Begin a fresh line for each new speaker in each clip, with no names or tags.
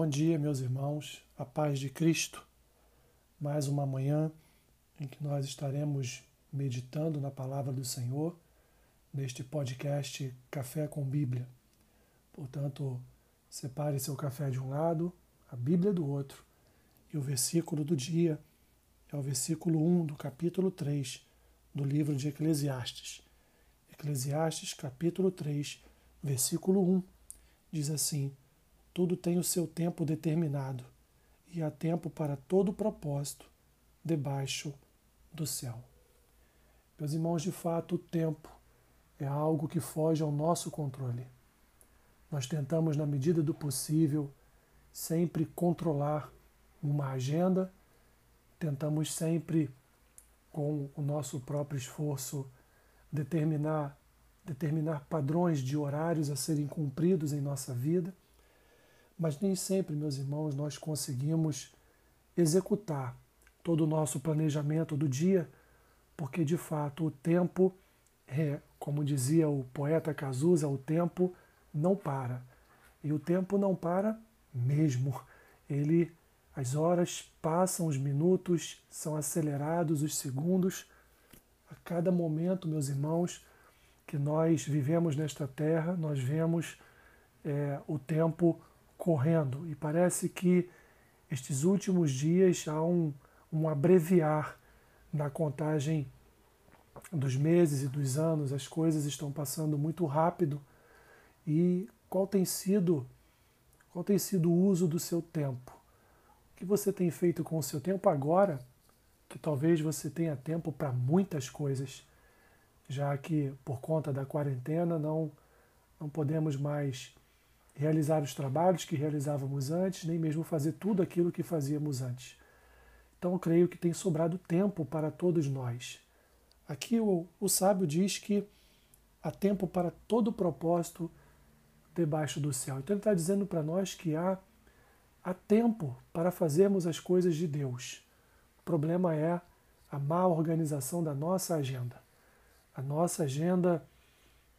Bom dia, meus irmãos, a paz de Cristo. Mais uma manhã em que nós estaremos meditando na palavra do Senhor neste podcast Café com Bíblia. Portanto, separe seu café de um lado, a Bíblia do outro, e o versículo do dia é o versículo 1 do capítulo 3 do livro de Eclesiastes. Eclesiastes, capítulo 3, versículo 1, diz assim: Tudo tem o seu tempo determinado, e há tempo para todo propósito debaixo do céu. Meus irmãos, de fato, o tempo é algo que foge ao nosso controle. Nós tentamos, na medida do possível, sempre controlar uma agenda, tentamos sempre, com o nosso próprio esforço, determinar, determinar padrões de horários a serem cumpridos em nossa vida, mas nem sempre, meus irmãos, nós conseguimos executar todo o nosso planejamento do dia, porque de fato o tempo é, como dizia o poeta Cazuza, o tempo não para. E o tempo não para mesmo. Ele as horas passam, os minutos são acelerados, os segundos a cada momento, meus irmãos, que nós vivemos nesta terra, nós vemos é, o tempo correndo e parece que estes últimos dias há um, um abreviar na contagem dos meses e dos anos, as coisas estão passando muito rápido. E qual tem sido qual tem sido o uso do seu tempo? O que você tem feito com o seu tempo agora que talvez você tenha tempo para muitas coisas, já que por conta da quarentena não, não podemos mais realizar os trabalhos que realizávamos antes, nem mesmo fazer tudo aquilo que fazíamos antes. Então eu creio que tem sobrado tempo para todos nós. Aqui o, o sábio diz que há tempo para todo propósito debaixo do céu. Então ele está dizendo para nós que há, há tempo para fazermos as coisas de Deus problema é a má organização da nossa agenda. A nossa agenda,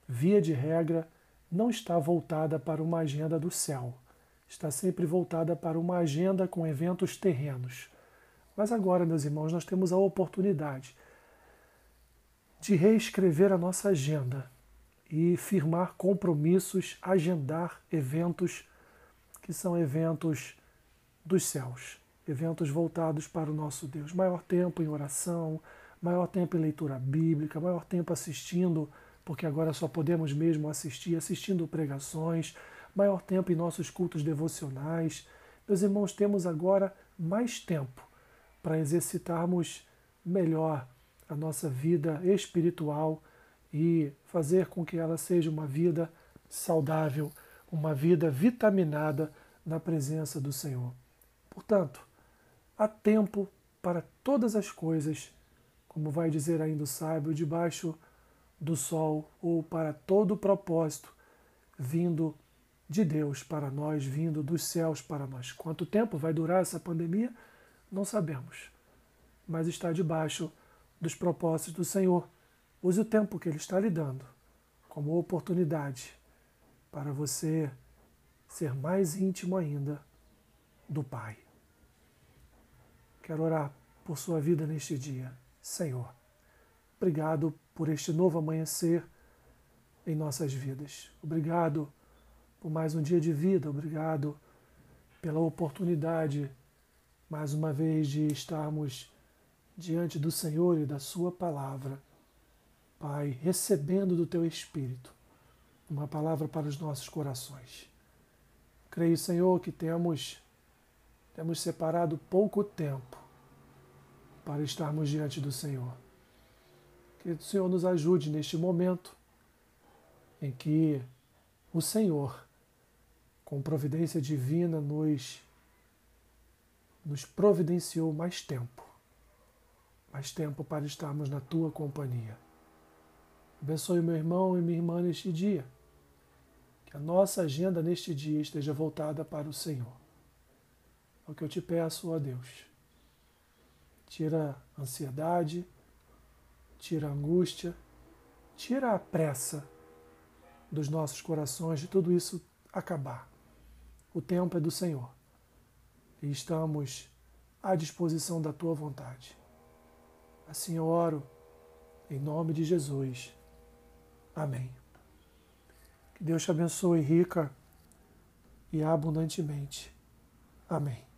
via de regra, não está voltada para uma agenda do céu. Está sempre voltada para uma agenda com eventos terrenos. Mas agora, meus irmãos, nós temos a oportunidade de reescrever a nossa agenda e firmar compromissos, agendar eventos que são eventos dos céus eventos voltados para o nosso Deus. Maior tempo em oração, maior tempo em leitura bíblica, maior tempo assistindo, porque agora só podemos mesmo assistir, assistindo pregações, maior tempo em nossos cultos devocionais. Meus irmãos, temos agora mais tempo para exercitarmos melhor a nossa vida espiritual e fazer com que ela seja uma vida saudável, uma vida vitaminada na presença do Senhor. Portanto, há tempo para todas as coisas, como vai dizer ainda o sábio, debaixo do sol, ou para todo o propósito vindo de Deus para nós, vindo dos céus para nós. Quanto tempo vai durar essa pandemia? Não sabemos, mas está debaixo dos propósitos do Senhor. Use o tempo que Ele está lhe dando como oportunidade para você ser mais íntimo ainda do Pai. Quero orar por sua vida neste dia. Senhor, obrigado por este novo amanhecer em nossas vidas. Obrigado por mais um dia de vida. Obrigado pela oportunidade, mais uma vez, de estarmos diante do Senhor e da Sua palavra. Pai, recebendo do Teu Espírito uma palavra para os nossos corações. Creio, Senhor, que temos temos separado pouco tempo para estarmos diante do Senhor. Que o Senhor nos ajude neste momento em que o Senhor, com providência divina, nos, nos providenciou mais tempo mais tempo para estarmos na tua companhia. Abençoe meu irmão e minha irmã neste dia. Que a nossa agenda neste dia esteja voltada para o Senhor. É o que eu te peço, ó Deus. Tira a ansiedade, tira a angústia, tira a pressa dos nossos corações de tudo isso acabar. O tempo é do Senhor. e estamos à disposição da tua vontade. Assim eu oro, em nome de Jesus. Amém. Que Deus te abençoe rica e abundantemente. Amém.